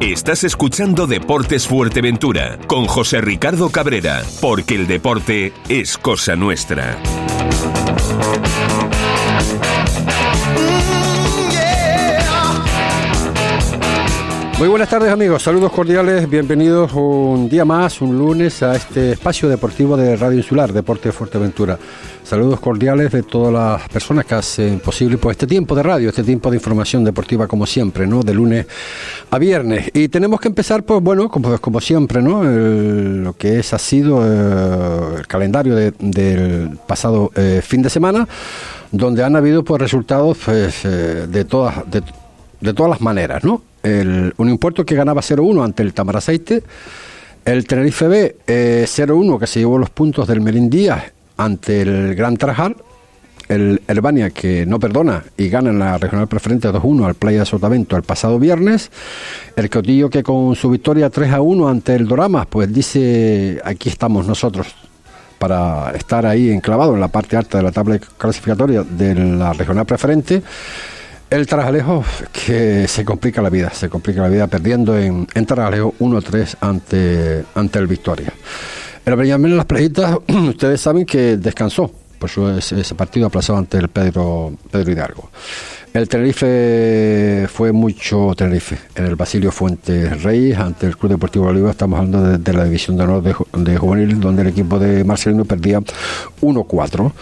Estás escuchando Deportes Fuerteventura con José Ricardo Cabrera, porque el deporte es cosa nuestra. Muy buenas tardes amigos, saludos cordiales, bienvenidos un día más, un lunes, a este espacio deportivo de Radio Insular, Deporte Fuerteventura. Saludos cordiales de todas las personas que hacen posible pues, este tiempo de radio, este tiempo de información deportiva como siempre, ¿no? De lunes a viernes. Y tenemos que empezar, pues bueno, como, siempre, ¿no? lo que es, ha sido eh, el calendario del pasado eh, fin de semana, donde han habido pues resultados pues, eh, de todas... De, de todas las maneras, ¿no? El, un impuesto que ganaba 0-1 ante el Tamaraceite, el Tenerife B 0-1 que se llevó los puntos del Merindías ante el Gran Trajal, el Herbania que no perdona y gana en la regional preferente 2-1 al Playa de Sotavento el pasado viernes, el Cotillo que con su victoria 3-1 ante el Doramas, pues dice aquí estamos nosotros para estar ahí enclavado en la parte alta de la tabla clasificatoria de la regional preferente. El Tarajalejo que se complica la vida, se complica la vida perdiendo en, en Tarajalejo 1-3 ante, ante el Victoria. El Benjamín en las playitas, ustedes saben que descansó, por eso ese, ese partido aplazado ante el Pedro, Pedro Hidalgo. El Tenerife fue mucho Tenerife. En el Basilio Fuentes Reyes, ante el Club Deportivo Oliva, estamos hablando de, la división de honor de, de, juvenil, donde el equipo de Marcelino perdía 1-4.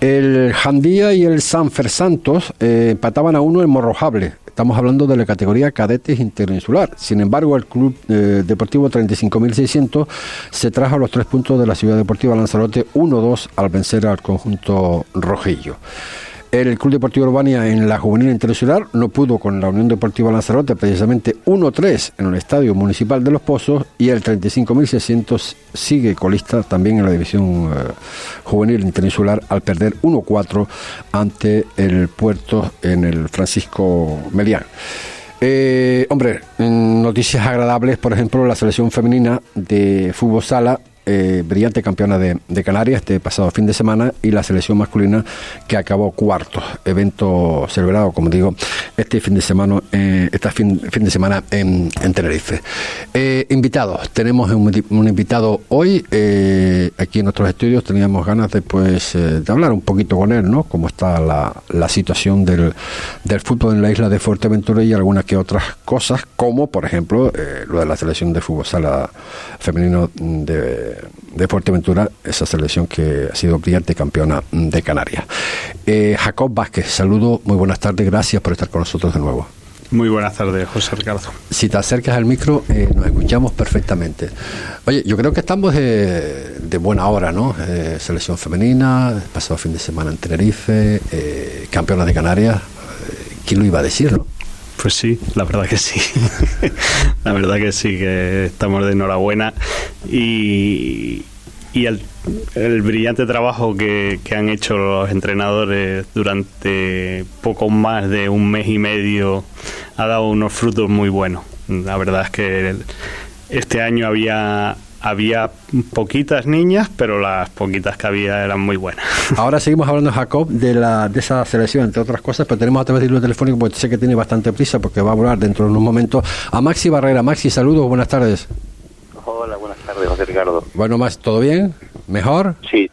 El Jandía y el Sanfer Santos eh, empataban a uno en Morrojable. Estamos hablando de la categoría cadetes interinsular. Sin embargo, el Club eh, Deportivo 35.600 se trajo los tres puntos de la Ciudad Deportiva Lanzarote 1-2 al vencer al conjunto rojillo. El Club Deportivo Urbania en la juvenil internacional no pudo con la Unión Deportiva Lanzarote precisamente 1-3 en el Estadio Municipal de Los Pozos y el 35.600 sigue colista también en la división eh, juvenil internacional al perder 1-4 ante el Puerto en el Francisco Melián. Eh, hombre, noticias agradables, por ejemplo, la selección femenina de fútbol sala eh, brillante campeona de, Canarias este pasado fin de semana y la selección masculina que acabó cuarto, evento celebrado, como digo, este fin de semana, eh, este fin, fin, de semana en, en Tenerife. Eh, invitados, tenemos un, un invitado hoy eh, aquí en nuestros estudios, teníamos ganas de, pues, de hablar un poquito con él, ¿no? Cómo está la, la situación del, del, fútbol en la isla de Fuerteventura y algunas que otras cosas, como por ejemplo lo de la selección de fútbol sala femenino de de Fuerteventura, esa selección que ha sido brillante campeona de Canarias. Eh, Jacob Vázquez, saludo, muy buenas tardes, gracias por estar con nosotros de nuevo. Muy buenas tardes, José Ricardo. Si te acercas al micro, eh, nos escuchamos perfectamente. Oye, yo creo que estamos de, de buena hora, ¿no? Eh, selección femenina, pasado fin de semana en Tenerife, eh, campeona de Canarias. ¿Quién lo iba a decir, no? Pues sí, la verdad que sí. la verdad que sí, que estamos de enhorabuena. Y, y el, el, brillante trabajo que, que, han hecho los entrenadores durante poco más de un mes y medio ha dado unos frutos muy buenos. La verdad es que este año había había poquitas niñas, pero las poquitas que había eran muy buenas. Ahora seguimos hablando, Jacob, de, la, de esa selección, entre otras cosas, pero tenemos a través del hilo telefónico, porque sé que tiene bastante prisa, porque va a volar dentro de unos momentos, a Maxi Barrera. Maxi, saludos, buenas tardes. Hola, buenas tardes, José Ricardo. Bueno, más, ¿todo bien? ¿Mejor? Sí,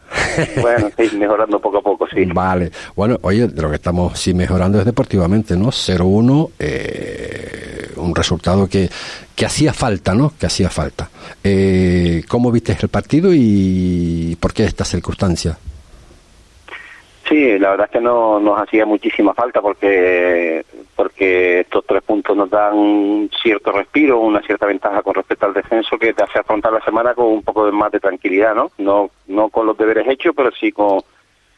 bueno, sí, mejorando poco a poco, sí. Vale, bueno, oye, de lo que estamos sí mejorando es deportivamente, ¿no? 0-1, eh, un resultado que, que hacía falta, ¿no? Que hacía falta. Eh, ¿Cómo viste el partido y por qué esta circunstancia? Sí, la verdad es que no nos hacía muchísima falta porque porque estos tres puntos nos dan cierto respiro, una cierta ventaja con respecto al descenso que te hace afrontar la semana con un poco de más de tranquilidad, ¿no? No no con los deberes hechos, pero sí con,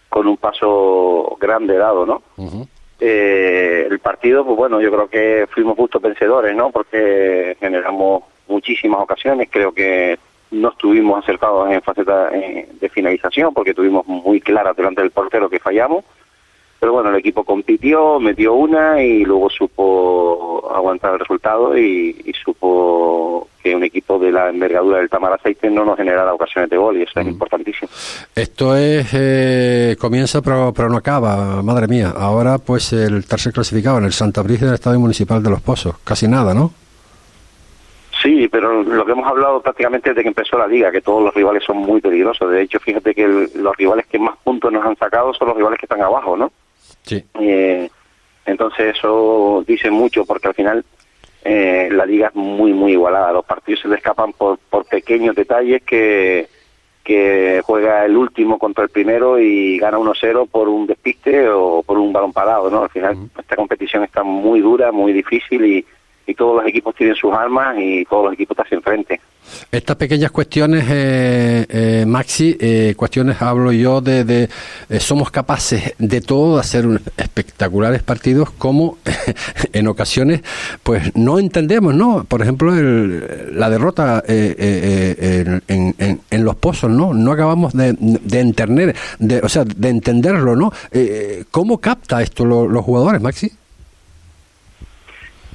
con un paso grande dado, ¿no? Uh -huh. eh, el partido, pues bueno, yo creo que fuimos justos vencedores, ¿no? Porque generamos muchísimas ocasiones, creo que no estuvimos acercados en faceta de finalización porque tuvimos muy claras delante del portero que fallamos. Pero bueno, el equipo compitió, metió una y luego supo aguantar el resultado y, y supo que un equipo de la envergadura del Tamar Aceite no nos generara ocasiones de gol y eso mm. es importantísimo. Esto es, eh, comienza pero, pero no acaba, madre mía. Ahora pues el tercer clasificado en el Santa Brígida del Estadio Municipal de Los Pozos, casi nada, ¿no? Sí, pero lo que hemos hablado prácticamente desde que empezó la liga, que todos los rivales son muy peligrosos. De hecho, fíjate que los rivales que más puntos nos han sacado son los rivales que están abajo, ¿no? Sí. Eh, entonces eso dice mucho porque al final eh, la liga es muy, muy igualada. Los partidos se le escapan por, por pequeños detalles que, que juega el último contra el primero y gana 1-0 por un despiste o por un balón parado, ¿no? Al final esta competición está muy dura, muy difícil y y todos los equipos tienen sus armas y todos los equipos están enfrente. Estas pequeñas cuestiones, eh, eh, Maxi, eh, cuestiones hablo yo de, de somos capaces de todo, de hacer espectaculares partidos, como en ocasiones, pues no entendemos, ¿no? Por ejemplo, el, la derrota en, en, en, los pozos, ¿no? No acabamos de, de entender, de, o sea, de entenderlo, ¿no? ¿Cómo capta esto los jugadores, Maxi?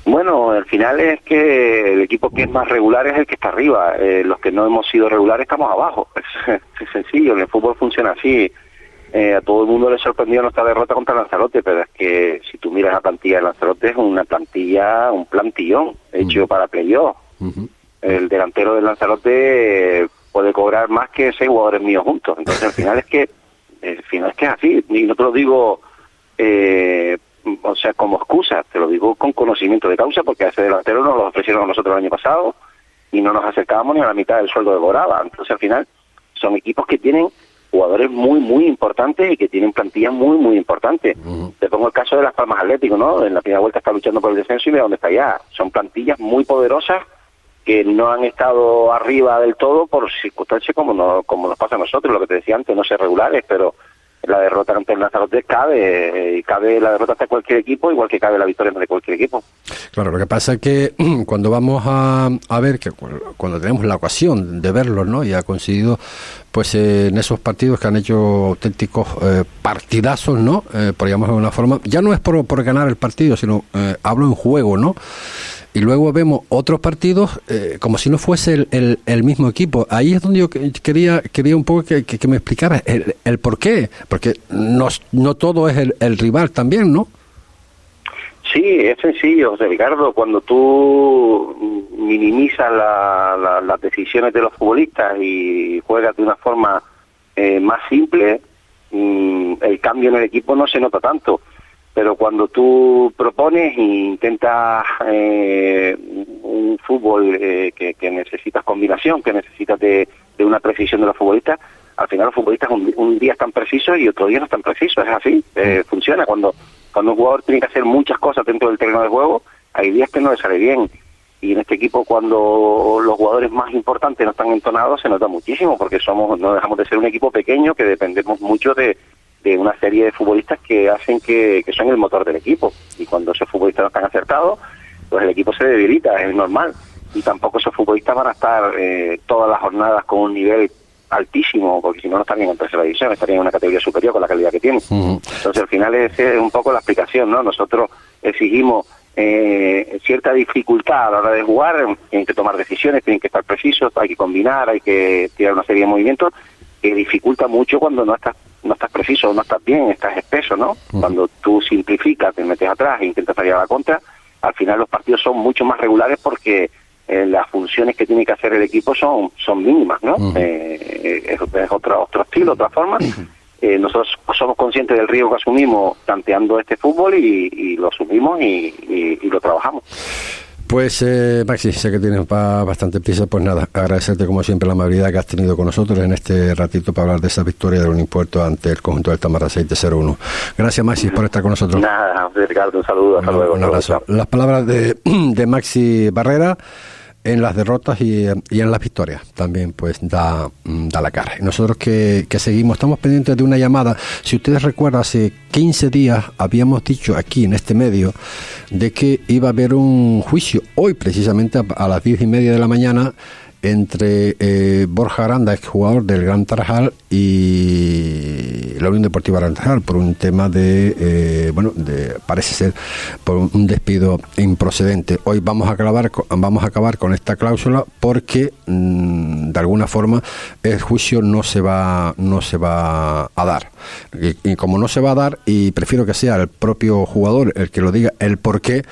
Bueno, al final es que el equipo que es más regular es el que está arriba. Eh, los que no hemos sido regulares estamos abajo. Es, sencillo, en el fútbol funciona así. Eh, a todo el mundo le sorprendió nuestra derrota contra Lanzarote, pero es que si tú miras la plantilla de Lanzarote es una plantilla, un plantillón hecho para playoff. El delantero de Lanzarote puede cobrar más que seis jugadores míos juntos. Entonces al final es que, al final es que es así. Y no te lo digo eh, o sea, como excusa, te lo digo con conocimiento de causa, porque a ese delantero nos lo ofrecieron a nosotros el año pasado y no nos acercábamos ni a la mitad del sueldo de Boraba. Entonces, al final, son equipos que tienen jugadores muy, muy importantes y que tienen plantillas muy, muy importantes. Te pongo el caso de Las Palmas Atlético, ¿no? En la primera vuelta está luchando por el descenso y ve dónde está ya. Son plantillas muy poderosas que no han estado arriba del todo por circunstancias como, no, como nos pasa a nosotros, lo que te decía antes, no ser regulares, pero la derrota ante el Lanzarote cabe, y cabe la derrota ante cualquier equipo, igual que cabe la victoria ante cualquier equipo. Claro, lo que pasa es que cuando vamos a, a ver, que cuando tenemos la ocasión de verlos, ¿no? Y ha coincidido, pues en esos partidos que han hecho auténticos eh, partidazos, ¿no? Eh, por llamarlo de alguna forma, ya no es por, por ganar el partido, sino eh, hablo en juego, ¿no? Y luego vemos otros partidos eh, como si no fuese el, el, mismo equipo. Ahí es donde yo quería quería un poco que, que, me explicara el, el, por qué, porque no, no todo es el, el rival también, ¿no? Sí, es sencillo, Ricardo. Cuando tú minimizas la, las decisiones de los futbolistas y juegas de una forma eh, más simple, mm, el cambio en el equipo no se nota tanto pero cuando tú propones e intentas eh, un fútbol eh, que, que, necesitas combinación, que necesitas de, una precisión de los futbolistas, al final los futbolistas un, día están precisos y otro día no están precisos, es así, eh, mm. funciona. Cuando, cuando un jugador tiene que hacer muchas cosas dentro del terreno de juego, hay días que no le sale bien. Y en este equipo, cuando los jugadores más importantes no están entonados, se nota muchísimo, porque somos no dejamos de ser un equipo pequeño que dependemos mucho de, de una serie de futbolistas que hacen que, son el motor del equipo. Y cuando esos futbolistas no están acertados, pues el equipo se debilita, es normal. Y tampoco esos futbolistas van a estar eh, todas las jornadas con un nivel altísimo, porque si no, no estarían en tercera división, estarían en una categoría superior con la calidad que tienen. Entonces, al final es, es, un poco la explicación, ¿no? Nosotros exigimos eh, cierta dificultad a la hora de jugar, tienen que tomar decisiones, tienen que estar precisos, hay que combinar, hay que tirar una serie de movimientos, que dificulta mucho cuando no estás no estás preciso, no estás bien, estás espeso, ¿no? Cuando tú simplificas, te metes atrás e intentas salir a la contra, al final los partidos son mucho más regulares porque eh, las funciones que tiene que hacer el equipo son son mínimas, ¿no? eh, es, otro, otro estilo, otra forma. Eh, nosotros somos conscientes del riesgo que asumimos planteando este fútbol y, lo asumimos y lo trabajamos. Pues eh, Maxi, sé que tienes bastante prisa, pues nada, agradecerte como siempre la amabilidad que has tenido con nosotros en este ratito para hablar de esa victoria de un impuesto ante el conjunto del Tamara 601. Gracias Maxi por estar con nosotros. Nada, Ricardo, un saludo, hasta luego. Un abrazo. Las palabras de, de Maxi Barrera en las derrotas y, en las victorias también pues da, mm, da la cara. Y nosotros que, que, seguimos, estamos pendientes de una llamada. Si ustedes recuerdan, hace 15 días habíamos dicho aquí en este medio de que iba a haber un juicio hoy precisamente a, las 10 y media de la mañana entre eh, Borja Aranda, jugador del Gran Tarajal, y la Unión Deportiva Tarajal por un tema de, eh, bueno, de, parece ser por un despido improcedente. Hoy vamos a acabar, vamos a acabar con esta cláusula porque mm, de alguna forma el juicio no se va, no se va a dar. Y, como no se va a dar, y prefiero que sea el propio jugador el que lo diga, el por qué,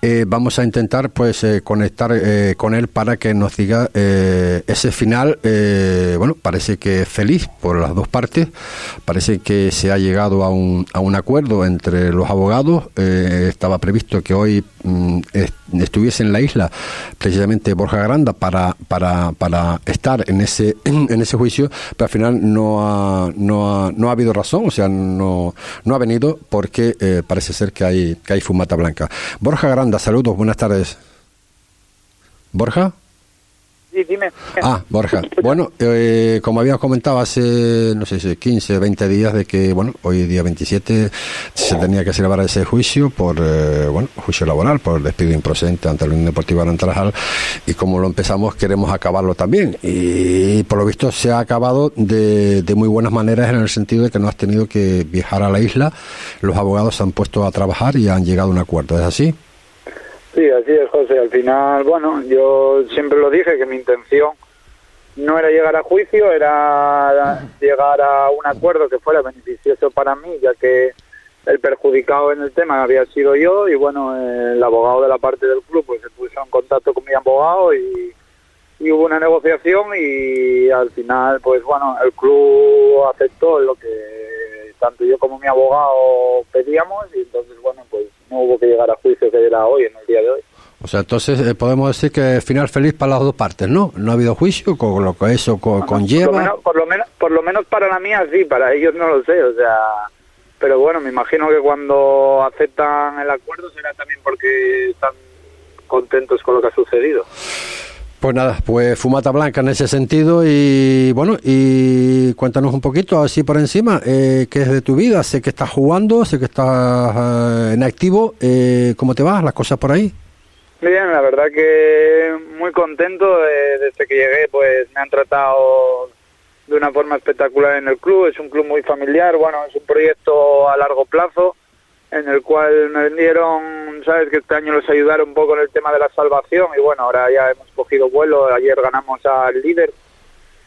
eh, vamos a intentar pues eh, conectar eh, con él para que nos diga ese final bueno parece que feliz por las dos partes parece que se ha llegado a un, a un acuerdo entre los abogados estaba previsto que hoy mm, estuviese en la isla precisamente Borja Granda para, para, para estar en ese en ese juicio pero al final no ha, no ha, no ha habido razón o sea no, no ha venido porque parece ser que hay que hay fumata blanca Borja Granda saludos, buenas tardes. ¿Borja? Sí, dime. Ah, Borja. Bueno, eh, como había comentado hace, no sé, 15, 20 días de que, bueno, hoy día 27 se tenía que celebrar ese juicio por, eh, bueno, juicio laboral, por despido improcedente ante la Unión Deportiva Arantarajal y como lo empezamos queremos acabarlo también. Y por lo visto se ha acabado de, de muy buenas maneras en el sentido de que no has tenido que viajar a la isla, los abogados se han puesto a trabajar y han llegado a un acuerdo, ¿es así? Sí, así es, José. Al final, bueno, yo siempre lo dije que mi intención no era llegar a juicio, era llegar a un acuerdo que fuera beneficioso para mí, ya que el perjudicado en el tema había sido yo y bueno, el abogado de la parte del club pues se puso en contacto con mi abogado y, y hubo una negociación y al final pues bueno, el club aceptó lo que tanto yo como mi abogado pedíamos y entonces bueno, pues no hubo que llegar a juicio que era hoy, en el día de hoy. O sea, entonces eh, podemos decir que final feliz para las dos partes, ¿no? No ha habido juicio con lo que eso conlleva. Por lo, menos, por lo, menos, para la mía sí, para ellos no lo sé, o sea, pero bueno, me imagino que cuando aceptan el acuerdo será también porque están contentos con lo que ha sucedido. Pues nada, pues fumata blanca en ese sentido y bueno, y cuéntanos un poquito así por encima, eh, ¿qué es de tu vida? Sé que estás jugando, sé que estás eh, en activo, eh, ¿cómo te vas? ¿Las cosas por ahí? Bien, la verdad que muy contento, desde que llegué pues me han tratado de una forma espectacular en el club, es un club muy familiar, bueno, es un proyecto a largo plazo en el cual me vendieron, sabes que este año los ayudaron un poco en el tema de la salvación y bueno, ahora ya hemos cogido vuelo, ayer ganamos al líder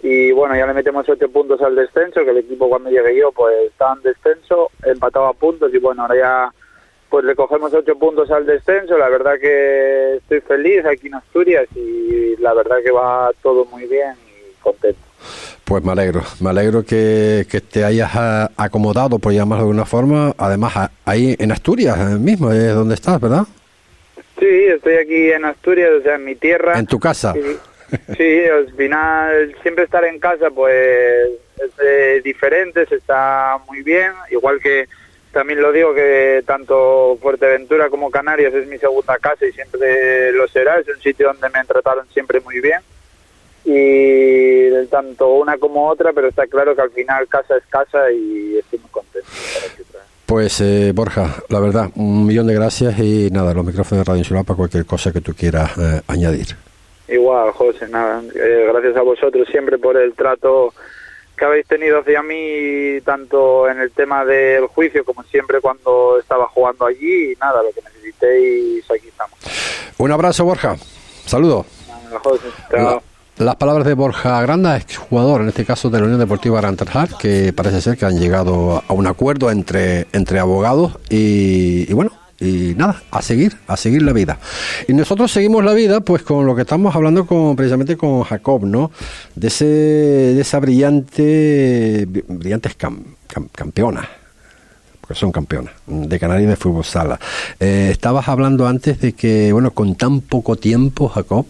y bueno, ya le metemos ocho puntos al descenso, que el equipo cuando llegué yo pues estaba en descenso, empataba puntos y bueno, ahora ya pues le cogemos ocho puntos al descenso, la verdad que estoy feliz aquí en Asturias y la verdad que va todo muy bien y contento. Pues me alegro, me alegro que, te hayas ah, acomodado, por llamarlo de alguna forma, además ahí en Asturias mismo, es donde estás, ¿verdad? Sí, estoy aquí en Asturias, o sea, en mi tierra. ¿En tu casa? Sí, al final siempre estar en casa pues es eh, diferente, se está muy bien, igual que también lo digo que tanto Fuerteventura como Canarias es mi segunda casa y siempre lo será, es un sitio donde me trataron siempre muy bien y tanto una como otra, pero está claro que al final casa es casa y estoy muy contento. Pues eh, Borja, la verdad, un millón de gracias y nada, los micrófonos de Radio Insular para cualquier cosa que tú quieras eh, añadir. Igual, José, nada, eh, gracias a vosotros siempre por el trato que habéis tenido hacia mí, tanto en el tema del juicio como siempre cuando estaba jugando allí y nada, lo que necesitéis, aquí estamos. Un abrazo, Borja. Saludos. José, las palabras de Borja Granda, exjugador en este caso de la Unión Deportiva Arantarjar, que parece ser que han llegado a un acuerdo entre, entre abogados y, bueno, y nada, a seguir, a seguir la vida. Y nosotros seguimos la vida pues con lo que estamos hablando con precisamente con Jacob, ¿no? De ese de esa brillante brillantes campeonas porque son campeonas de Canarias de fútbol sala. Eh, estabas hablando antes de que bueno, con tan poco tiempo Jacob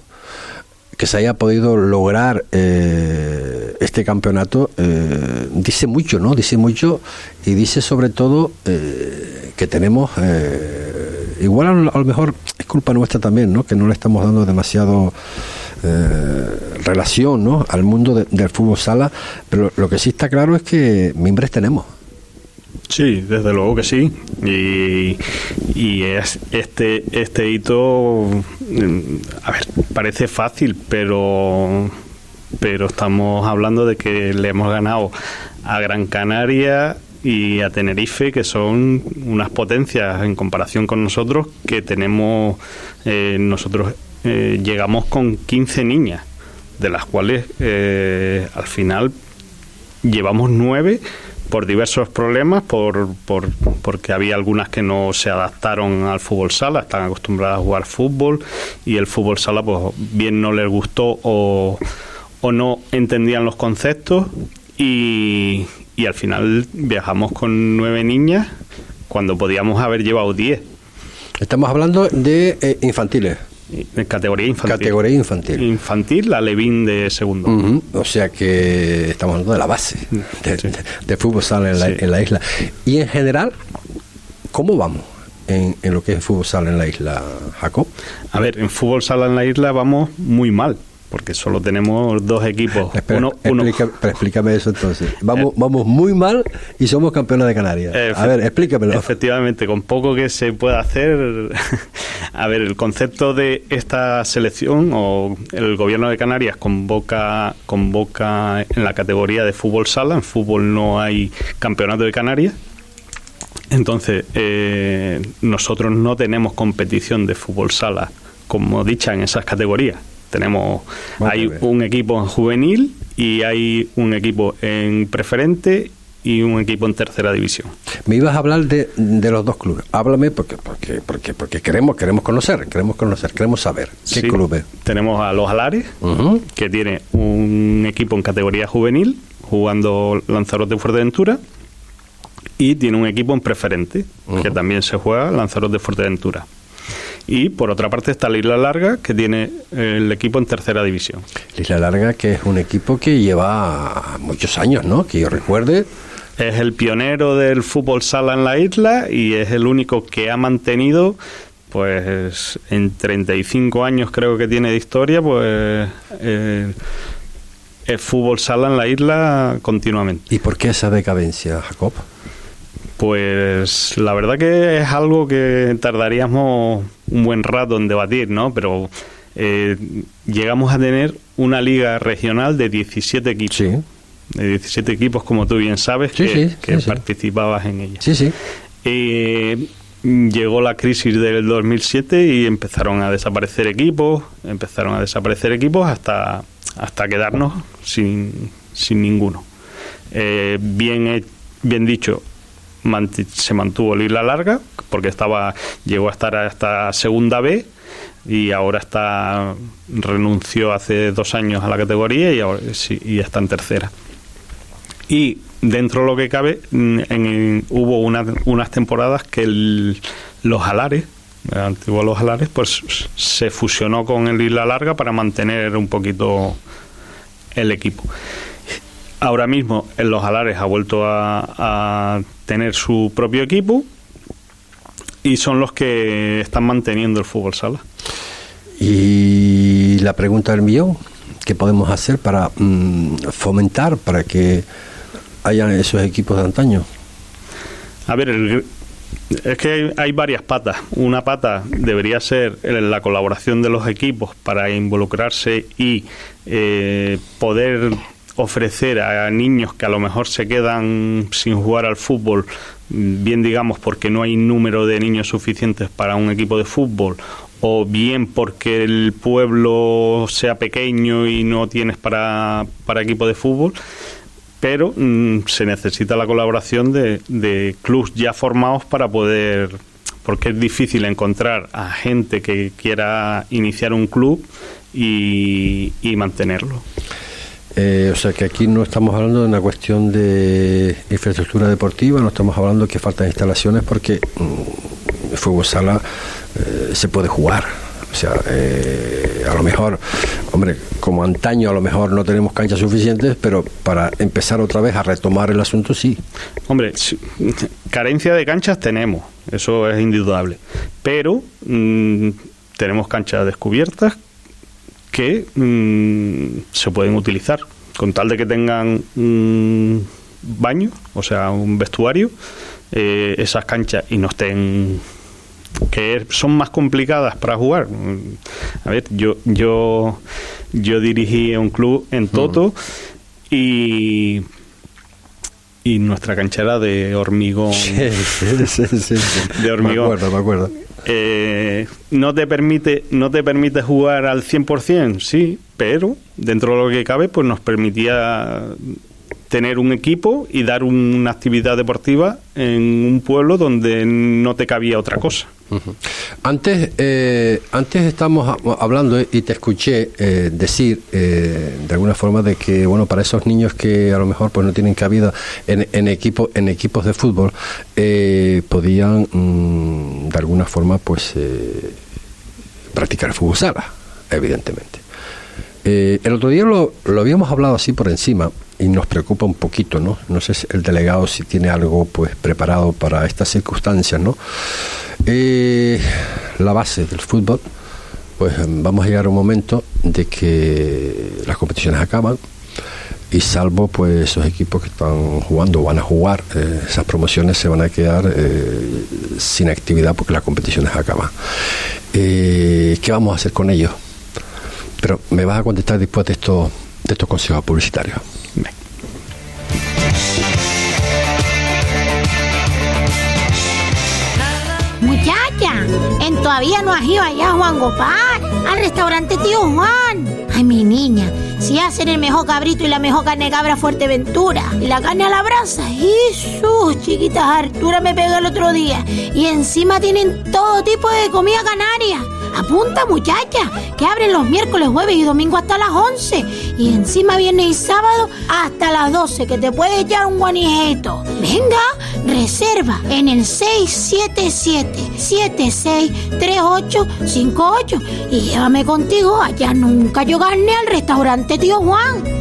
que se haya podido lograr eh, este campeonato eh, dice mucho, ¿no? Dice mucho y dice sobre todo eh, que tenemos, igual a lo, mejor es culpa nuestra también, ¿no? Que no le estamos dando demasiado relación, ¿no? Al mundo del fútbol sala, pero lo que sí está claro es que mimbres tenemos. Sí, desde luego que sí. Y, y es este, este hito, a ver, parece fácil, pero, pero estamos hablando de que le hemos ganado a Gran Canaria y a Tenerife, que son unas potencias en comparación con nosotros, que tenemos, eh, nosotros eh, llegamos con 15 niñas, de las cuales eh, al final llevamos 9 por diversos problemas, por, por, porque había algunas que no se adaptaron al fútbol sala, están acostumbradas a jugar fútbol y el fútbol sala pues bien no les gustó o, o no entendían los conceptos y, y al final viajamos con nueve niñas cuando podíamos haber llevado diez. Estamos hablando de eh, infantiles. En categoría infantil. Categoría infantil. Infantil, la Levín de segundo. O sea que estamos hablando de la base de, Sí. de- de fútbol sala en la, Sí. en la isla. Y en general, ¿cómo vamos en, en lo que es fútbol sala en la isla, Jacob? A ver, en fútbol sala en la isla vamos muy mal, porque solo tenemos dos equipos. Espera, uno, uno- explica- pero explícame eso entonces. Vamos, vamos muy mal y somos campeones de Canarias. A ver, explícamelo. Efectivamente, con poco que se pueda hacer. A ver, el concepto de esta selección o el gobierno de Canarias convoca, convoca en la categoría de fútbol sala. En fútbol no hay campeonato de Canarias. Entonces, eh, nosotros no tenemos competición de fútbol sala, como dicha en esas categorías. Tenemos, Vamos hay un equipo en juvenil y hay un equipo en preferente y un equipo en tercera división. Me ibas a hablar de, de los dos clubes. Háblame porque porque porque porque queremos queremos conocer, queremos conocer, queremos saber qué Sí, clubes. Tenemos a Los Alares, que tiene un equipo en categoría juvenil, jugando Lanzarote Fuerteventura, y tiene un equipo en preferente, que también se juega Lanzarote Fuerteventura. Y por otra parte está la Isla Larga, que tiene el equipo en tercera división. Isla Larga, que es un equipo que lleva muchos años, ¿no? Que yo recuerde. Es el pionero del fútbol sala en la isla y es el único que ha mantenido, pues en 35 años creo que tiene de historia, pues eh, el fútbol sala en la isla continuamente. ¿Y por qué esa decadencia, Jacob? Pues la verdad que es algo que tardaríamos un buen rato en debatir, ¿no? Pero eh, llegamos a tener una liga regional de 17 equipos. Sí, De 17 equipos, como tú bien sabes, Sí, que, sí, participabas en ella. sí, sí. Eh, llegó la crisis del 2007 y empezaron a desaparecer equipos, empezaron a desaparecer equipos hasta, hasta quedarnos sin, sin ninguno. Eh, bien, bien dicho, se mantuvo la isla larga porque estaba llegó a estar hasta segunda B y ahora está renunció hace dos años a la categoría y ahora sí, y está en tercera. Y dentro de lo que cabe mm, en- hubo una- unas temporadas que el- los alares el antiguo los alares pues se fusionó con el isla larga para mantener un poquito el equipo. Ahora mismo en los alares ha vuelto a, a tener su propio equipo y son los que están manteniendo el fútbol sala Y la pregunta del millón, ¿qué podemos hacer para mm, fomentar, para que haya esos equipos de antaño? A ver, el- es que hay, hay varias patas. Una pata debería ser la colaboración de los equipos para involucrarse y eh, poder ofrecer a niños que a lo mejor se quedan sin jugar al fútbol, bien digamos porque no hay número de niños suficientes para un equipo de fútbol, o bien porque el pueblo sea pequeño y no tienes para, para equipo de fútbol, pero mm, se necesita la colaboración de, de clubs ya formados para poder porque es difícil encontrar a gente que quiera iniciar un club y, y mantenerlo. Eh, o sea que aquí no estamos hablando de una cuestión de infraestructura deportiva, no estamos hablando que faltan instalaciones porque mm, el fútbol sala eh, se puede jugar. O sea, eh, a lo mejor, hombre, como antaño a lo mejor no tenemos canchas suficientes, pero para empezar otra vez a retomar el asunto sí. Hombre, carencia de canchas tenemos, eso es indudable, pero mm, tenemos canchas descubiertas que mm, se pueden utilizar con tal de que tengan un baño, o sea, un vestuario, eh, esas canchas y no estén que son más complicadas para jugar. Mm, A ver, yo yo yo dirigí un club en Toto y y nuestra cancha era de hormigón. sí, sí, sí. De hormigón. Me acuerdo, me acuerdo. Eh, no te permite no te permite jugar al 100%, sí, pero dentro de lo que cabe pues nos permitía tener un equipo y dar una actividad deportiva en un pueblo donde no te cabía otra cosa. Antes, eh, antes estamos hablando y te escuché eh, decir eh, de alguna forma de que bueno para esos niños que a lo mejor pues no tienen cabida en, en equipo en equipos de fútbol podían mm, de alguna forma pues practicar fútbol sala evidentemente. El otro día lo, lo habíamos hablado así por encima y nos preocupa un poquito, ¿no? No sé si el delegado si tiene algo pues preparado para estas circunstancias, ¿no? Eh, la base del fútbol, pues vamos a llegar a un momento de que las competiciones acaban y salvo pues esos equipos que están jugando van a jugar, eh, esas promociones se van a quedar eh, sin actividad porque las competiciones acaban. ¿Qué vamos a hacer con ellos? Pero me vas a contestar después de estos, de estos consejos publicitarios. Muchacha, en todavía no has ido allá, Juan Gopar, al restaurante Tío Juan. Ay, mi niña, si hacen el mejor cabrito y la mejor carne cabra Fuerteventura y la carne a la brasa, sus chiquitas Artura me pegó el otro día. Y encima tienen todo tipo de comida canaria Apunta muchacha, que abren los miércoles, jueves y domingo hasta las 11. Y encima viernes y sábado hasta las 12, que te puedes echar un guanijeto. Venga, reserva en el 677-763858 y llévame contigo allá nunca yo gané al restaurante Tío Juan.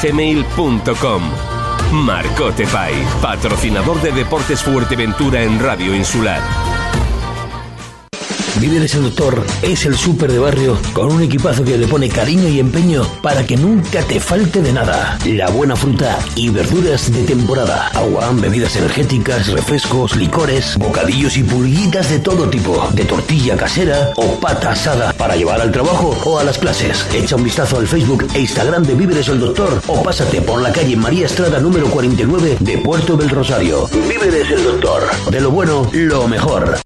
gmail.com. Marcote Pai, patrocinador de Deportes Fuerteventura en Radio Insular. Víveres el Doctor es el súper de barrio con un equipazo que le pone cariño y empeño para que nunca te falte de nada. La buena fruta y verduras de temporada. Agua, bebidas energéticas, refrescos, licores, bocadillos y pulguitas de todo tipo. De tortilla casera o pata asada para llevar al trabajo o a las clases. Echa un vistazo al Facebook e Instagram de Víveres el Doctor o pásate por la calle María Estrada número 49 de Puerto del Rosario. Víveres el Doctor. De lo bueno, lo mejor.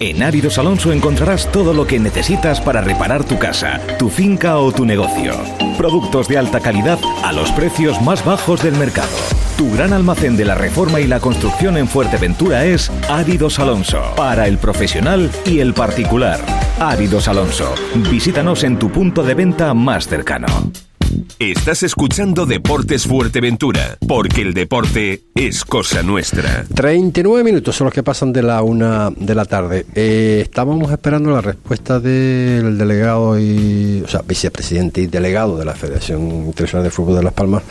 En Áridos Alonso encontrarás todo lo que necesitas para reparar tu casa, tu finca o tu negocio. Productos de alta calidad a los precios más bajos del mercado. Tu gran almacén de la reforma y la construcción en Fuerteventura es Áridos Alonso, para el profesional y el particular. Áridos Alonso. Visítanos en tu punto de venta más cercano. Estás escuchando Deportes Fuerteventura, porque el deporte es cosa nuestra. 39 minutos son los que pasan de la una de la tarde. Eh, estábamos esperando la respuesta del delegado y, o sea, vicepresidente y delegado de la Federación Internacional de Fútbol de Las Palmas.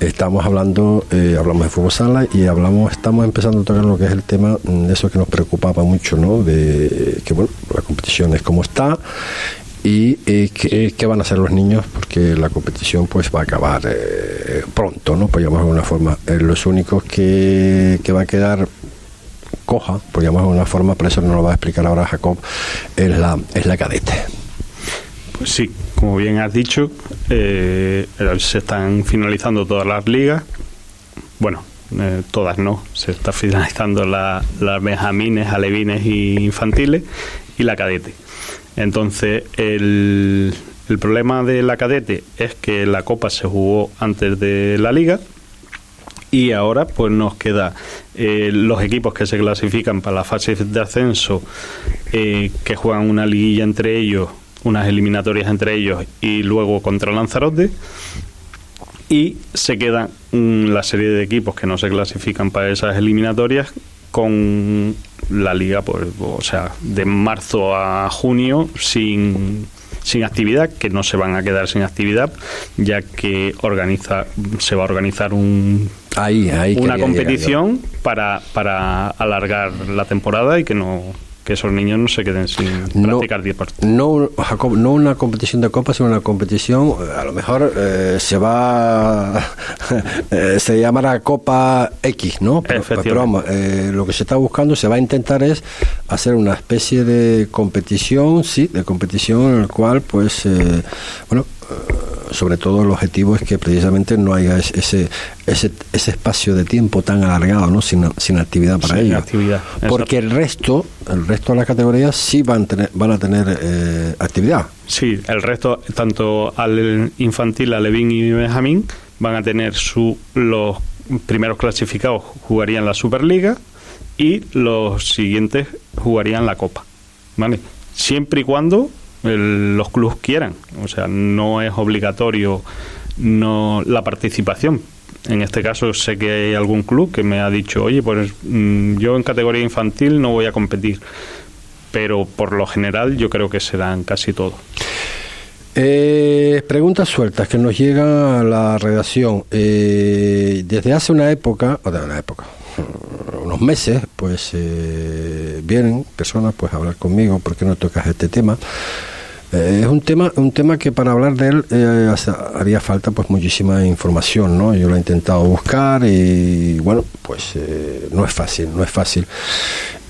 Estamos hablando, eh, hablamos de fútbol sala y hablamos, estamos empezando a tocar lo que es el tema de eso que nos preocupaba mucho, ¿no? De que bueno, la competición es como está y eh, ¿qué, van a hacer los niños porque la competición pues va a acabar eh, pronto no por llamarlo de alguna forma. Eh, los únicos que, que va a quedar coja por llamarlo de alguna forma por eso no lo va a explicar ahora Jacob es la es la cadete. Pues sí como bien has dicho se están finalizando todas las ligas. Bueno todas no se está finalizando las benjamines alevines y infantiles y la cadete entonces, el, problema de la cadete es que la Copa se jugó antes de la Liga y ahora pues nos queda eh, los equipos que se clasifican para la fase de ascenso eh, que juegan una liguilla entre ellos unas eliminatorias entre ellos y luego contra Lanzarote. Y se queda la serie de equipos que no se clasifican para esas eliminatorias con la liga, pues, o sea, de marzo a junio sin sin actividad, que no se van a quedar sin actividad, ya que organiza, se va a organizar un, ahí, ahí una competición para, para alargar la temporada y que no que esos niños no se queden sin practicar deporte. No, Jacob, no una competición de copa, sino una competición, a lo mejor eh, se va, eh, se llamará Copa X, ¿no? Pero, vamos, eh, lo que se está buscando, se va a intentar es hacer una especie de competición, sí, de competición en el cual, pues, bueno, sobre todo el objetivo es que precisamente no haya ese, ese, ese espacio de tiempo tan alargado, ¿no? sin, sin actividad para ellos. Porque el resto, el resto de las categorías sí van, a tener, van a tener eh, actividad. Sí, el resto, tanto al infantil, alevín y benjamín, van a tener su los primeros clasificados jugarían la Superliga y los siguientes jugarían la Copa. ¿Vale? Siempre y cuando los clubes quieran. O sea, no es obligatorio no la participación. En este caso sé que hay algún club que me ha dicho, oye, pues mm, yo en categoría infantil no voy a competir. Pero por lo general yo creo que se dan casi todo. Eh, preguntas sueltas que nos llega a la redacción. Eh, desde hace una época, o de una época, unos meses, pues eh, vienen personas pues a hablar conmigo, ¿por qué no tocas este tema? Eh, es un tema, un tema que para hablar de él eh, haría falta pues muchísima información, ¿no? Yo lo he intentado buscar y bueno, pues eh, no es fácil, no es fácil.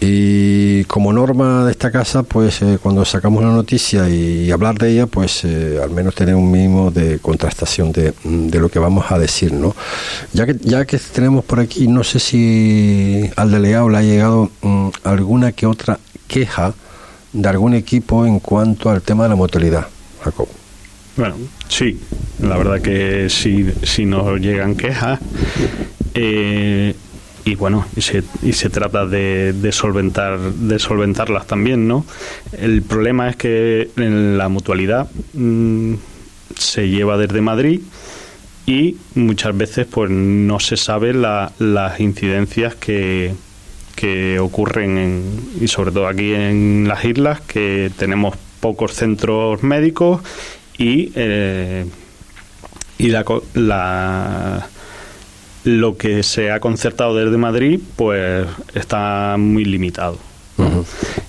Y como norma de esta casa, pues cuando sacamos la noticia y, hablar de ella, pues al menos tener un mínimo de contrastación de, de, lo que vamos a decir, ¿no? Ya que, ya que tenemos por aquí, no sé si al delegado le ha llegado mm, alguna que otra queja de algún equipo en cuanto al tema de la mortalidad, Jacob. Bueno, sí, la verdad que sí, si nos llegan quejas. Eh, y bueno, y se, y se trata de, solventar de solventarlas también, ¿no? El problema es que la mutualidad mm, se lleva desde Madrid y muchas veces pues no se sabe las incidencias que, que ocurren en, y sobre todo aquí en las islas que tenemos pocos centros médicos y eh, y la, la, lo que se ha concertado desde Madrid pues está muy limitado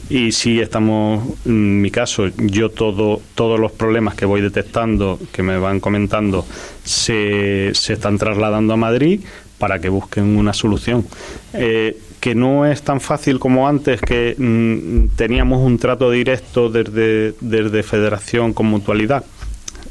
y si estamos en mi caso yo todo todos los problemas que voy detectando que me van comentando se, se están trasladando a Madrid para que busquen una solución. Eh, que no es tan fácil como antes, que mm, teníamos un trato directo desde, desde federación con mutualidad.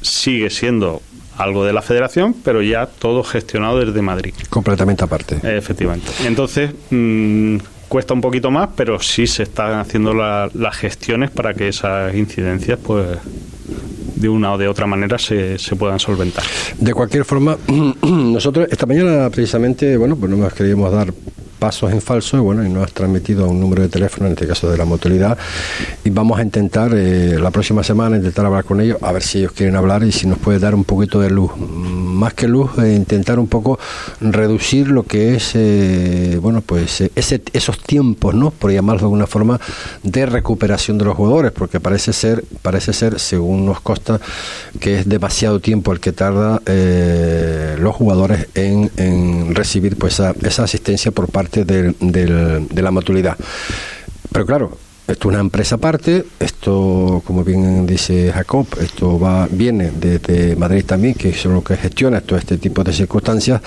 Sigue siendo algo de la federación, pero ya todo gestionado desde Madrid. Completamente aparte. Efectivamente. Entonces, mm, cuesta un poquito más, pero sí se están haciendo las gestiones para que esas incidencias, pues de una o de otra manera se, se puedan solventar. De cualquier forma, nosotros esta mañana precisamente, bueno, pues no nos queríamos dar pasos en falso y bueno, y nos has transmitido un número de teléfono, en este caso de la motilidad, y vamos a intentar eh, la próxima semana intentar hablar con ellos, a ver si ellos quieren hablar y si nos puede dar un poquito de luz. Más que luz, eh, intentar un poco reducir lo que es, eh, bueno, pues ese, esos tiempos, ¿no? Por llamarlo de alguna forma, de recuperación de los jugadores, porque parece ser, parece ser, según nos consta, que es demasiado tiempo el que tarda los jugadores en, en recibir pues esa asistencia por parte de la maturidad. Pero claro, esto es una empresa aparte, esto, como bien dice Jacob, esto va viene desde Madrid también, que es lo que gestiona todo este tipo de circunstancias,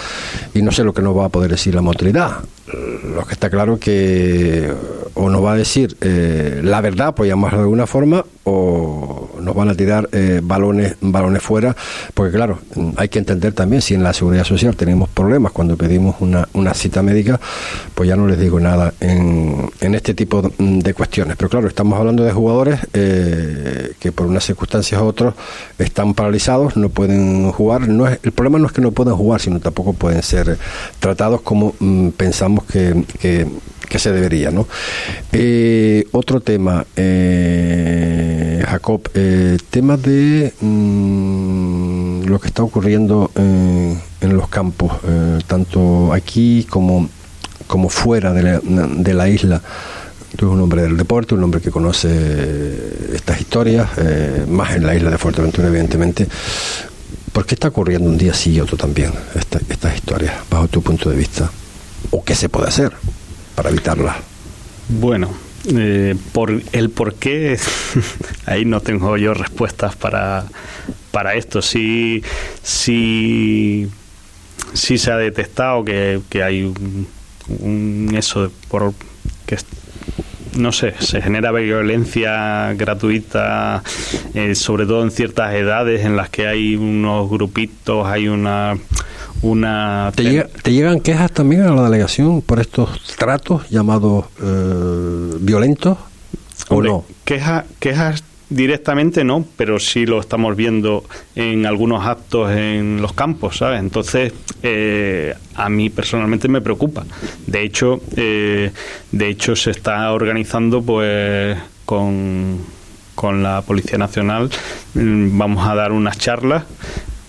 y no sé lo que nos va a poder decir la maturidad. Lo que está claro que o nos va a decir eh, la verdad, por llamarlo de alguna forma, o nos van a tirar eh, balones, balones fuera, porque claro, hay que entender también si en la seguridad social tenemos problemas cuando pedimos una, una cita médica, pues ya no les digo nada en, este tipo de cuestiones. Pero claro, estamos hablando de jugadores eh, que por unas circunstancias u otras están paralizados, no pueden jugar. No es, el problema no es que no puedan jugar, sino tampoco pueden ser tratados como mm, pensamos que, que, se debería. ¿no? Eh, otro tema. Jacob, eh, tema de mm, lo que está ocurriendo en los campos, eh, tanto aquí como, como fuera de la, de la isla. Tú eres un hombre del deporte, un hombre que conoce estas historias, eh, más en la isla de Fuerteventura, evidentemente. ¿Por qué está ocurriendo un día sí y otro también estas historias, bajo tu punto de vista? ¿O qué se puede hacer para evitarlas? Bueno, eh, por el por qué, ahí no tengo yo respuestas para, para esto. Sí, sí, sí se ha detectado que, que hay un, un eso por que no sé, se genera violencia gratuita, eh, sobre todo en ciertas edades en las que hay unos grupitos, hay una... una ¿Te, llegan quejas también a la delegación por estos tratos llamados eh, violentos? ¿O no? Quejas, quejas directamente no, pero sí lo estamos viendo en algunos actos en los campos, ¿sabes? Entonces, eh, a mí personalmente me preocupa. De hecho, eh, de hecho se está organizando, pues, con, con la Policía Nacional, mm, vamos a dar unas charlas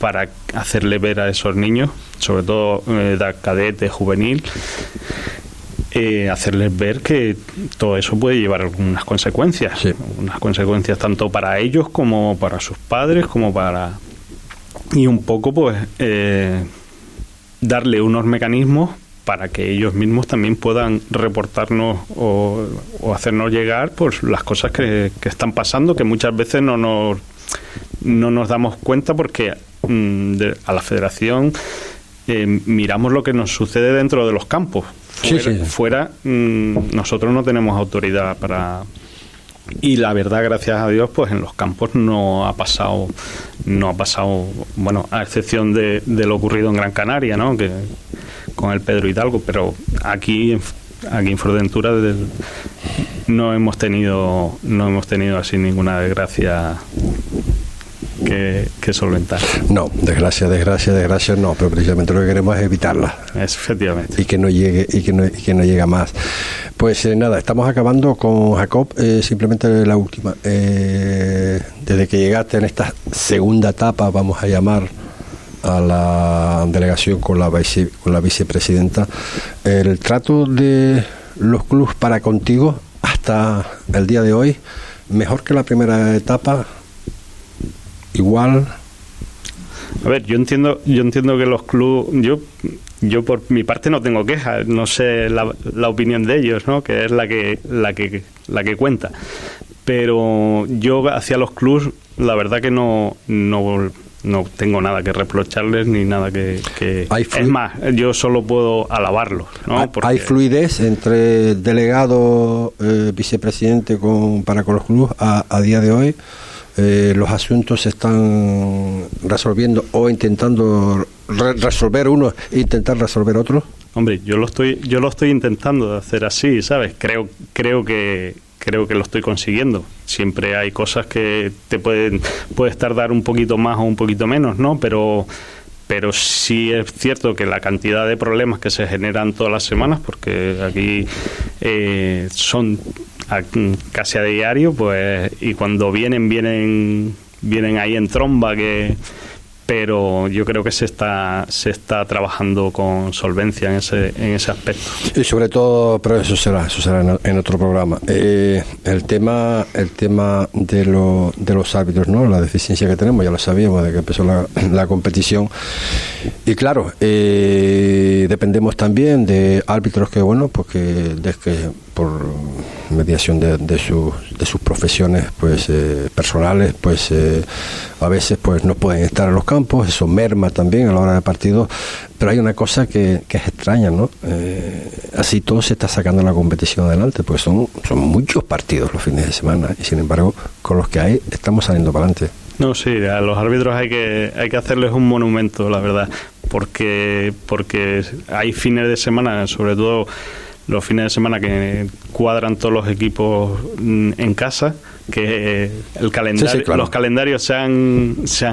para hacerle ver a esos niños, sobre todo eh, de cadete, juvenil, eh, hacerles ver que todo eso puede llevar algunas consecuencias, unas consecuencias tanto para ellos como para sus padres, como para... Y un poco pues eh, darle unos mecanismos para que ellos mismos también puedan reportarnos o, hacernos llegar pues las cosas que, están pasando que muchas veces no nos no nos damos cuenta porque mm, a la federación eh, miramos lo que nos sucede dentro de los campos. Fuera, mm, nosotros no tenemos autoridad para, y la verdad gracias a Dios pues en los campos no ha pasado no ha pasado bueno a excepción de, lo ocurrido en Gran Canaria no que con el Pedro Hidalgo pero aquí aquí en Fuerteventura no hemos tenido no hemos tenido así ninguna desgracia que, solventar. No, desgracia, desgracia, desgracia no, pero precisamente lo que queremos es evitarla. efectivamente. Y que no llegue, y que no, y que no llegue más. Pues eh, nada, estamos acabando con Jacob, eh, simplemente la última. Eh, desde que llegaste en esta segunda etapa, vamos a llamar a la delegación con la, con la vicepresidenta, el trato de los clubes para contigo hasta el día de hoy, mejor que la primera etapa, igual. A ver, yo entiendo, yo entiendo que los clubes, yo, yo por mi parte no tengo quejas, no sé la, la, opinión de ellos, ¿no? Que es la que, la que, la que cuenta. Pero yo hacia los clubes, la verdad que no, no, no tengo nada que reprocharles ni nada que, es más yo solo puedo alabarlos ¿no? hay fluidez entre delegado eh, vicepresidente con para con los clubes a, a día de hoy eh, los asuntos se están resolviendo o intentando resolver unos e intentar resolver otros? Hombre, yo lo estoy yo lo estoy intentando hacer así, ¿sabes? Creo creo que creo que lo estoy consiguiendo. Siempre hay cosas que te pueden puedes tardar un poquito más o un poquito menos, ¿no? Pero pero sí es cierto que la cantidad de problemas que se generan todas las semanas, porque aquí eh, son casi a diario, pues, y cuando vienen, vienen, vienen ahí en tromba que pero yo creo que se está se está trabajando con solvencia en ese en ese aspecto. Y sobre todo pero eso será eso será en, otro programa. Eh, el tema el tema de, lo, de los árbitros no la deficiencia que tenemos ya lo sabíamos de que empezó la, la competición. Y claro eh, dependemos también de árbitros que bueno pues que, que por mediación de, de, de sus profesiones pues eh, personales pues eh, a veces pues no pueden estar en los campos eso merma también a la hora de partido pero hay una cosa que, es extraña no eh, así todo se está sacando la competición adelante pues son son muchos partidos los fines de semana y sin embargo con los que hay estamos saliendo para adelante. No sí a los árbitros hay que hay que hacerles un monumento la verdad porque porque hay fines de semana sobre todo los fines de semana que cuadran todos los equipos mm, en casa, que el calendario, los calendarios se han, se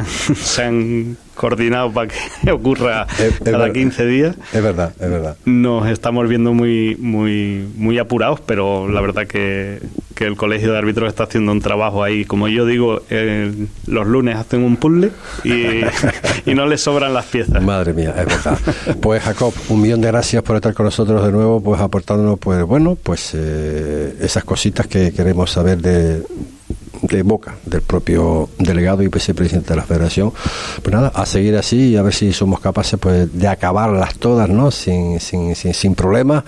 han, coordinados para que ocurra cada 15 días. Es verdad, es verdad. Nos estamos viendo muy, muy, muy apurados, pero la verdad que, que el colegio de árbitros está haciendo un trabajo ahí. Como yo digo, los lunes hacen un puzzle y, y no les sobran las piezas. Madre mía, es verdad. Pues Jacob, un millón de gracias por estar con nosotros de nuevo, pues aportándonos, pues bueno, pues eh, esas cositas que queremos saber de, de boca del propio delegado y vicepresidente de la federación. Pues nada, a seguir así y a ver si somos capaces pues de acabarlas todas, ¿no? Sin, sin, sin, sin problemas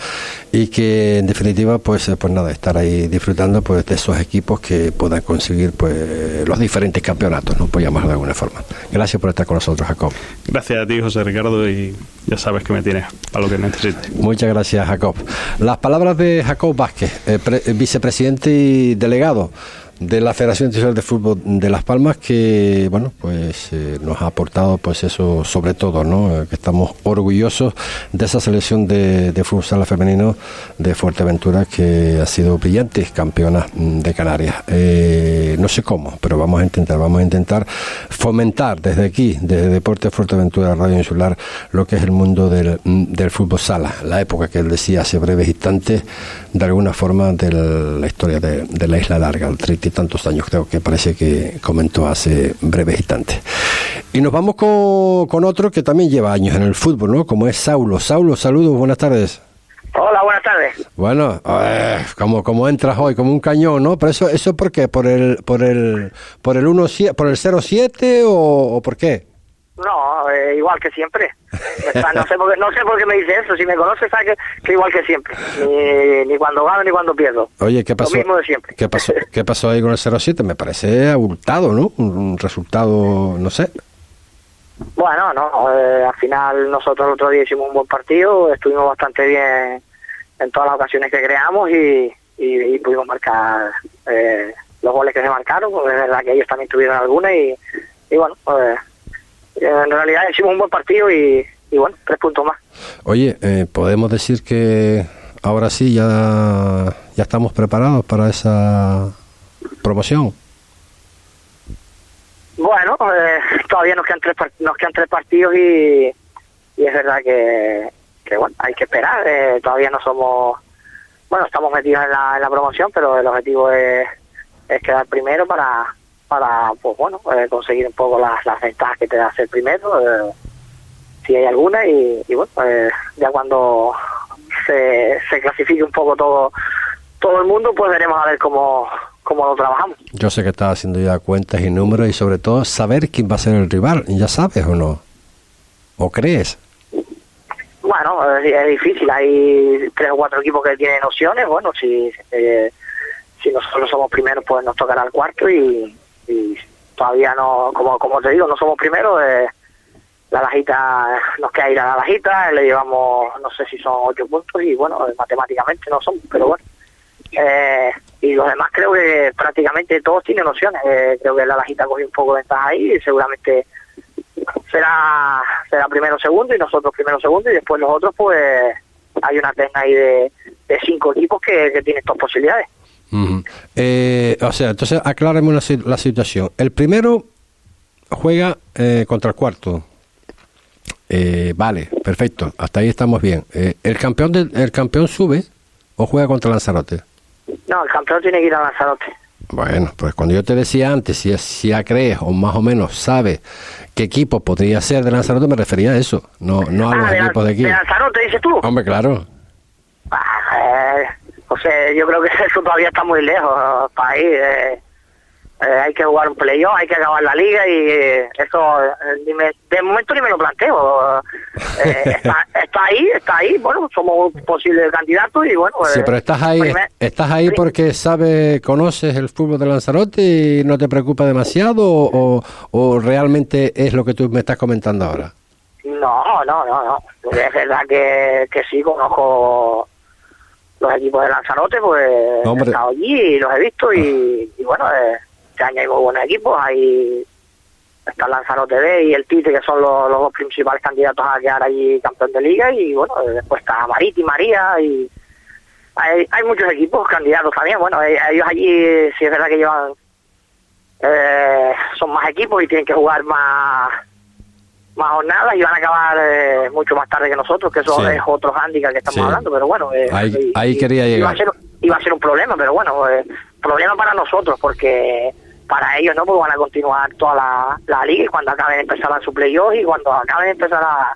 y que en definitiva pues, eh, pues nada, estar ahí disfrutando pues de esos equipos que puedan conseguir pues los diferentes campeonatos, ¿no? Pues llamarlo de alguna forma. Gracias por estar con nosotros, Jacob. Gracias a ti, José Ricardo, y ya sabes que me tienes para lo que necesites. Muchas gracias, Jacob. Las palabras de Jacob Vázquez, eh, vicepresidente y delegado de la Federación Internacional de Fútbol de Las Palmas que bueno pues eh, nos ha aportado pues eso sobre todo no que estamos orgullosos de esa selección de, de fútbol sala femenino de Fuerteventura que ha sido brillante campeona mm, de Canarias. Eh, no sé cómo pero vamos a intentar vamos a intentar fomentar desde aquí desde Deporte Fuerteventura Radio Insular lo que es el mundo del, mm, del fútbol sala. La época que él decía hace breves instantes de alguna forma de la historia de, de la isla larga el tantos años, creo que parece que comentó hace breves instantes. Y nos vamos con, con otro que también lleva años en el fútbol, ¿no? Como es Saulo. Saulo, saludos, buenas tardes. Hola, buenas tardes. Bueno, como, como entras hoy, como un cañón, ¿no? Pero eso, eso ¿por qué? ¿Por el, por el, por el, 1, por el 07 o, o por qué? No, eh, igual que siempre. No sé, por qué, no sé por qué me dice eso. Si me conoces, sabes que, igual que siempre. Ni, cuando gano ni cuando pierdo. Oye, ¿qué pasó? Lo mismo de siempre. ¿Qué pasó, qué pasó ahí con el 07? Me parece abultado, ¿no? Un, resultado, no sé. Bueno, no. Eh, al final nosotros el otro día hicimos un buen partido. Estuvimos bastante bien en todas las ocasiones que creamos y, y, pudimos marcar eh, los goles que se marcaron. Porque es verdad que ellos también tuvieron alguna y, y bueno, pues en realidad hicimos un buen partido y, bueno, tres puntos más. Oye, eh, podemos decir que ahora sí ya, ya estamos preparados para esa promoción. Bueno, eh, todavía nos quedan tres nos quedan tres partidos y, y es verdad que, que bueno hay que esperar. Eh, todavía no somos bueno estamos metidos en la, en la promoción, pero el objetivo es, es quedar primero para para pues bueno eh, conseguir un poco las, las ventajas que te da ser primero eh, si hay alguna y, bueno pues ya cuando se, se clasifique un poco todo todo el mundo pues veremos a ver cómo cómo lo trabajamos. Yo sé que estás haciendo ya cuentas y números y sobre todo saber quién va a ser el rival ya sabes o no o crees bueno es, difícil hay tres o cuatro equipos que tienen opciones bueno si eh, si nosotros somos primeros pues nos tocará el cuarto y, y todavía no, como, como te digo, no somos primeros. Eh, la lajita, nos queda ir a la lajita, le llevamos, no sé si son ocho puntos y bueno, matemáticamente no son, pero bueno. Eh, y los demás creo que prácticamente todos tienen opciones. Eh, creo que la lajita cogió un poco de ventaja ahí y seguramente será será primero segundo y nosotros primero segundo y después los otros pues hay una tenga ahí de, de cinco equipos que, que tienen estas posibilidades eh, o sea, entonces aclárame la situación. El primero juega eh, contra el cuarto. Eh, vale, perfecto. Hasta ahí estamos bien. Eh, ¿el, campeón de, ¿El campeón sube o juega contra Lanzarote? No, el campeón tiene que ir a Lanzarote. Bueno, pues cuando yo te decía antes, si, si ya crees o más o menos sabes qué equipo podría ser de Lanzarote, me refería a eso, no, no a ah, los equipos de aquí. ¿De Lanzarote dices tú? Hombre, claro. O sea, yo creo que eso todavía está muy lejos para ir. Eh, eh, hay que jugar un playoff, hay que acabar la liga y eh, eso de momento ni me lo planteo. está, ahí, está ahí, bueno, somos posibles candidatos y bueno. Sí, pero estás ahí, estás ahí porque sabes, conoces el fútbol de Lanzarote y no te preocupa demasiado o, o realmente es lo que tú me estás comentando ahora. No, no, no, no. Es verdad que, que sí conozco los equipos de Lanzarote, pues he estado allí y los he visto y, bueno, eh, este año hay muy buenos equipos, hay está Lanzarote B y el Tite, que son los, dos principales candidatos a quedar allí campeón de liga y bueno, eh, después está Mariti, María y hay, hay muchos equipos candidatos también, bueno, eh, ellos allí sí es verdad que llevan, son más equipos y tienen que jugar más más jornadas y van a acabar eh, mucho más tarde que nosotros, que eso Sí. es otro hándicap que estamos Sí. hablando, pero bueno. eh, Ahí- y- ahí y- quería Iba a, llegar. ser, iba a ser un problema, pero bueno, eh, problema para nosotros, porque para ellos no, porque van a continuar toda la, la liga y cuando acaben empezar su playoff y cuando acaben empezará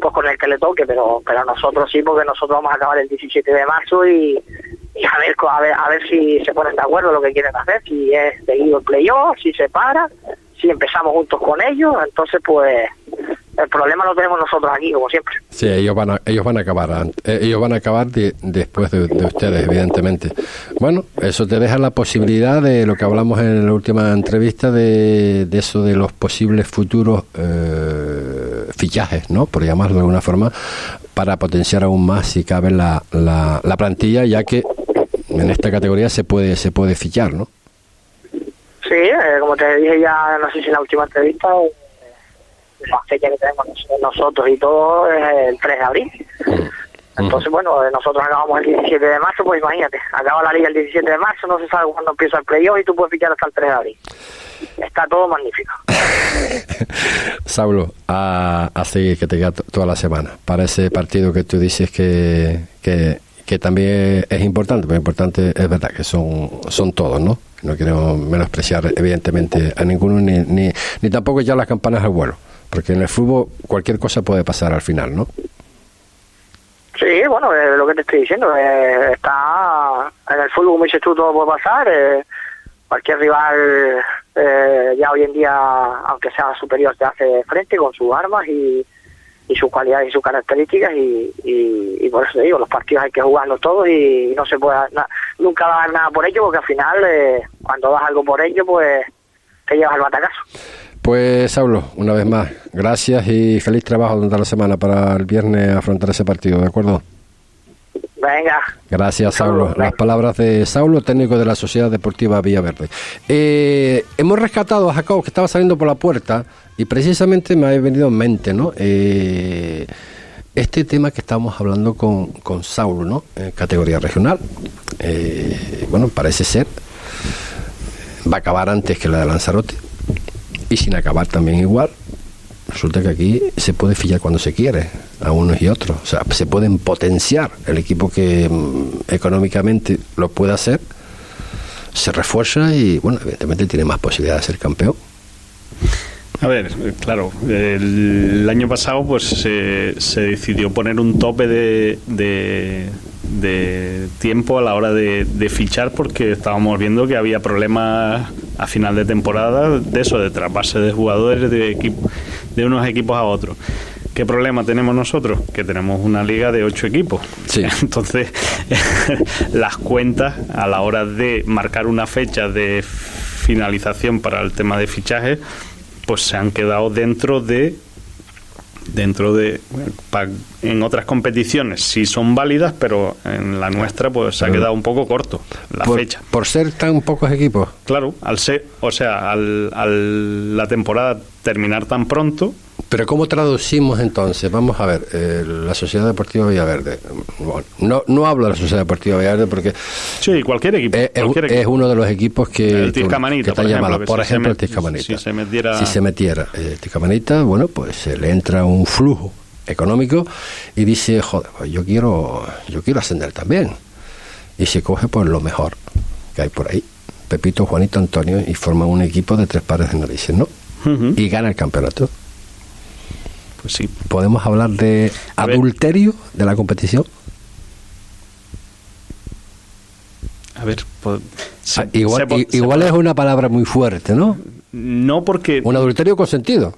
pues con el que le toque, pero pero nosotros sí, porque nosotros vamos a acabar el 17 de marzo y, y a ver a ver a ver si se ponen de acuerdo lo que quieren hacer, si es seguido el playoff, si se para, si empezamos juntos con ellos, entonces pues el problema lo tenemos nosotros aquí, como siempre. Sí, ellos van a, ellos van a acabar, eh, ellos van a acabar de- después de, de ustedes, evidentemente. Bueno, eso te deja la posibilidad de lo que hablamos en la última entrevista de, de eso de los posibles futuros eh, fichajes, ¿no? Por llamarlo de alguna forma, para potenciar aún más, si cabe, la, la, la plantilla, ya que en esta categoría se puede se puede fichar, ¿no? Sí, eh, como te dije ya, no sé si en la última entrevista, la fecha que tenemos nos- nosotros y todo es el 3 de abril. Entonces, bueno, eh, nosotros acabamos el 17 de marzo, pues imagínate, acaba la liga el 17 de marzo, no se sabe cuándo empieza el playoff y tú puedes fichar hasta el 3 de abril. Está todo magnífico. Saulo, a, a seguir que te queda to- toda la semana para ese partido que tú dices que, que, que también es importante, pero importante es verdad que son, son todos, ¿no? No quiero menospreciar evidentemente a ninguno ni, ni, ni tampoco ya las campanas al vuelo, porque en el fútbol cualquier cosa puede pasar al final, ¿no? Sí, bueno, eh, lo que te estoy diciendo, eh, está en el fútbol, como dices tú, todo puede pasar. eh, cualquier rival eh, ya hoy en día, aunque sea superior, te hace frente con sus armas y, sus cualidades y sus características. Y, y, por eso te digo, los partidos hay que jugarlos todos y no se puede na- nunca dar nada por ello, porque al final, eh, cuando das algo por ello, pues te llevas el batacazo. Pues Saulo, una vez más, gracias y feliz trabajo durante la semana para el viernes afrontar ese partido, ¿de acuerdo? Venga, Gracias, Saulo. Las palabras de Saulo, técnico de la Sociedad Deportiva Villaverde. Eh, hemos rescatado a Jacob, que estaba saliendo por la puerta, y precisamente me ha venido en mente, ¿no? Eh, este tema que estábamos hablando con, con Saulo, ¿no? En categoría regional. Eh, bueno, parece ser. Va a acabar antes que la de Lanzarote. Y sin acabar también igual. Resulta que aquí se puede fichar cuando se quiere, a unos y otros. O sea, se pueden potenciar. El equipo que mm, económicamente lo puede hacer, se refuerza y, bueno, evidentemente tiene más posibilidad de ser campeón. A ver, claro, el, año pasado pues se, se decidió poner un tope de, de tiempo a la hora de, de fichar porque estábamos viendo que había problemas a final de temporada de eso, de trasvase de jugadores de, equipo, de unos equipos a otros. ¿Qué problema tenemos nosotros? Que tenemos una liga de ocho equipos. Entonces, las cuentas a la hora de marcar una fecha de finalización para el tema de fichajes, pues se han quedado dentro de dentro de pa- en otras competiciones sí son válidas pero en la nuestra pues se ha quedado un poco corto la por, fecha Por ser tan pocos equipos. claro al ser o sea al, al la temporada terminar tan pronto Pero ¿cómo traducimos entonces? Vamos a ver, eh, la Sociedad Deportiva Villaverde. Bueno, no, no hablo de la Sociedad Deportiva Villaverde porque sí cualquier equipo es, es- cualquier equipo. es uno de los equipos que, El están por ejemplo, llamados. que Por si ejemplo, el Tiscamanita. si se metiera- Si se metiera el Tiscamanita, bueno, pues se le entra un flujo económico y dice, joder, pues yo quiero, yo quiero ascender también. Y se coge pues lo mejor que hay por ahí. Pepito, Juanito, Antonio, y forman un equipo de tres pares de narices, ¿no? Y gana el campeonato. Pues sí. ¿Podemos hablar de adulterio de la competición? a ver pues, Ah, igual se se igual es una palabra muy fuerte, ¿no? no porque Un adulterio con sentido.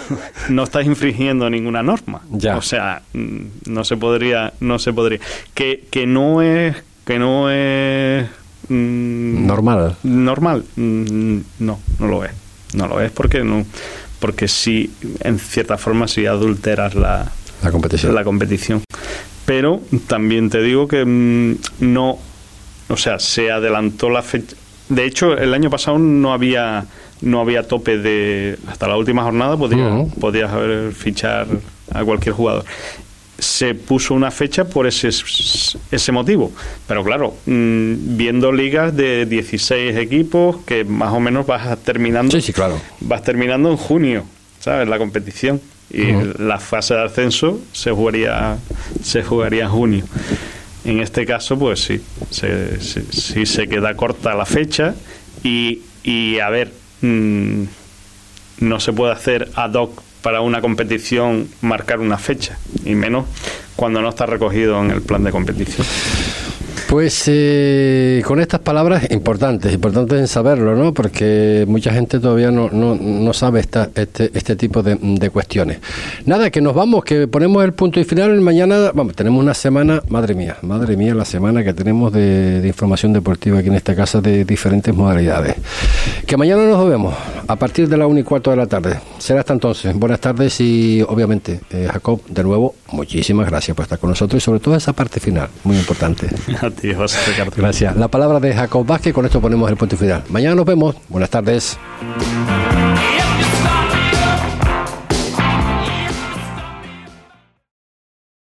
no estás infringiendo ninguna norma. Ya. O sea, mm, no se podría, no se podría. Que, que no es, que no es mm, Normal. normal. mm, No, no lo es. No lo es porque no, porque sí, en cierta forma sí adulteras la, La competición. la competición. Pero también te digo que mm, no, o sea, se adelantó la fecha. De hecho, el año pasado no había no había tope de hasta la última jornada podía, Ujú. podías haber fichar a cualquier jugador. Se puso una fecha por ese ese motivo, pero claro, mm, viendo ligas de 16 equipos que más o menos vas terminando Sí, sí, claro. vas terminando en junio, ¿sabes? La competición. y la fase de ascenso se jugaría se jugaría en junio. En este caso, pues sí, se, sí se queda corta la fecha y, y a ver, mm, no se puede hacer ad hoc para una competición marcar una fecha, y menos cuando no está recogido en el plan de competición. Pues eh, con estas palabras importantes, importantes en saberlo, ¿no? Porque mucha gente todavía no, no, no sabe esta, este, este tipo de, de, cuestiones. Nada, que nos vamos, que ponemos el punto y final. Mañana, vamos, tenemos una semana, madre mía, madre mía, la semana que tenemos de, de información deportiva aquí en esta casa de diferentes modalidades. Que mañana nos vemos a partir de la 1 y cuarto de la tarde. Será hasta entonces. Buenas tardes y obviamente, eh, Jacob, de nuevo, muchísimas gracias por estar con nosotros y sobre todo esa parte final, muy importante. Gracias. La palabra de Jacob Vázquez, con esto ponemos el punto final. Mañana nos vemos. Buenas tardes.